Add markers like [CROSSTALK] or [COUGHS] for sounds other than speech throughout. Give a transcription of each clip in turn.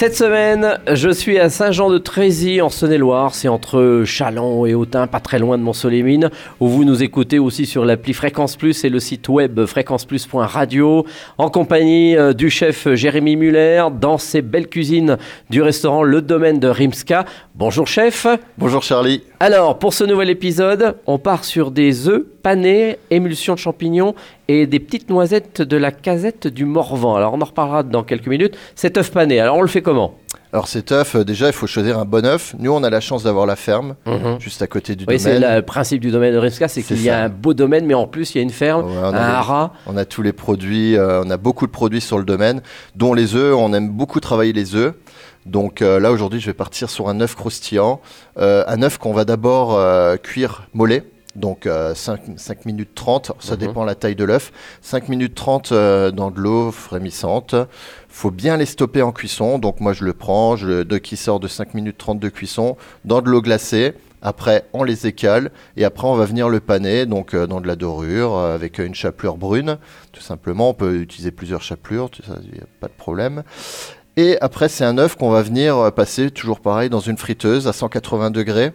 Cette semaine, je suis à Saint-Jean-de-Trézy en Saône-et-Loire. C'est entre Chalon et Autun, pas très loin de Mont-Solémine, où vous nous écoutez aussi sur l'appli Fréquence Plus et le site web fréquenceplus.radio, en compagnie euh, du chef Jérémy Muller, dans ses belles cuisines du restaurant Le Domaine de Rimska. Bonjour chef. Bonjour Charlie. Alors, pour ce nouvel épisode, on part sur des œufs panés, émulsion de champignons et des petites noisettes de la casette du Morvan. Alors, on en reparlera dans quelques minutes. Cet œuf pané, alors on le fait comment? Alors cet œuf, euh, déjà il faut choisir un bon œuf. Nous on a la chance d'avoir la ferme, Mhm. juste à côté du Oui, c'est domaine. le principe du domaine de Rimska, c'est C'est qu'il y a un beau domaine, mais en plus il y a une ferme, Ouais, un haras. On a tous les produits, euh, on a beaucoup de produits sur le domaine, dont les œufs. On aime beaucoup travailler les œufs. Donc euh, là aujourd'hui, je vais partir sur un œuf croustillant, un œuf qu'on va d'abord cuire mollet. Donc euh, 5, 5 minutes 30, ça Mhm. dépend la taille de l'œuf. 5 minutes 30 euh, dans de l'eau frémissante. faut bien les stopper en cuisson. Donc moi je le prends, je le, de qui sort de 5 minutes 30 de cuisson, dans de l'eau glacée. Après, on les écale et après, on va venir le paner donc euh, dans de la dorure euh, avec une chapelure brune. Tout simplement, on peut utiliser plusieurs chapelures, il n'y a pas de problème. Et après, c'est un œuf qu'on va venir passer toujours pareil dans une friteuse à 180 degrés.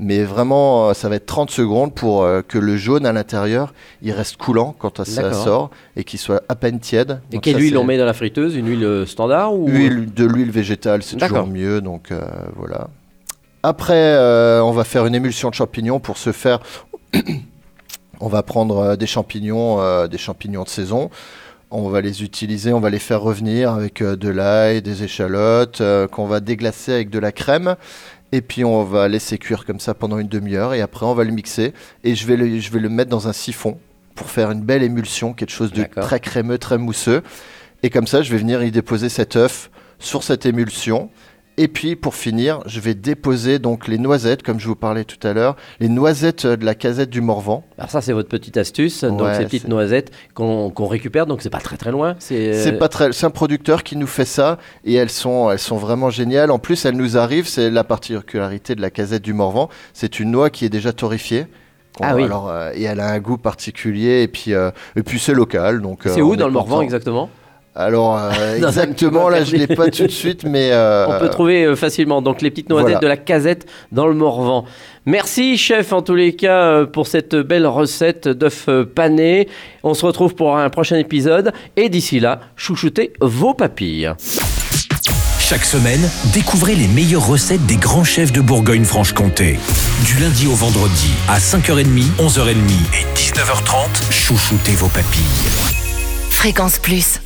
Mais vraiment, euh, ça va être 30 secondes pour euh, que le jaune à l'intérieur, il reste coulant quand ça D'accord. sort et qu'il soit à peine tiède. Et Donc quelle ça, huile c'est- on met dans la friteuse? Une huile euh, standard ou Huile, de l'huile végétale, c'est D'accord. toujours mieux. Donc euh, voilà. Après, euh, on va faire une émulsion de champignons. Pour ce faire, [COUGHS] on va prendre euh, des champignons, euh, des champignons de saison. On va les utiliser, on va les faire revenir avec euh, de l'ail, des échalotes, euh, qu'on va déglacer avec de la crème. Et puis on va laisser cuire comme ça pendant une demi-heure. Et après, on va le mixer. Et je vais le, je vais le mettre dans un siphon pour faire une belle émulsion, quelque chose de très crémeux, très mousseux. Et comme ça, je vais venir y déposer cet œuf sur cette émulsion. Et puis pour finir, je vais déposer donc les noisettes, comme je vous parlais tout à l'heure, les noisettes euh, de la casette du Morvan. Alors ça c'est votre petite astuce, donc Ouais, ces petites noisettes qu'on récupère, donc c'est pas très très loin. C'est euh, C'est pas très, c'est un producteur qui nous fait ça et elles sont, elles sont vraiment géniales. En plus, elles nous arrivent, c'est la particularité de la casette du Morvan, c'est une noix qui est déjà torréfiée. Ah oui. Alors, euh, et elle a un goût particulier et puis, euh, et puis c'est local. Donc c'est où dans le Morvan exactement? Alors euh, [LAUGHS] exactement, là je l'ai pas tout de suite, mais euh, On peut trouver euh, facilement donc les petites noisettes voilà. de la casette dans le Morvan. Merci chef en tous les cas euh, pour cette belle recette d'œufs panés. On se retrouve pour un prochain épisode et d'ici là, chouchoutez vos papilles. Chaque semaine, découvrez les meilleures recettes des grands chefs de Bourgogne-Franche-Comté. Du lundi au vendredi, à 5h30, 11h30 et 19h30, chouchoutez vos papilles. Fréquence Plus.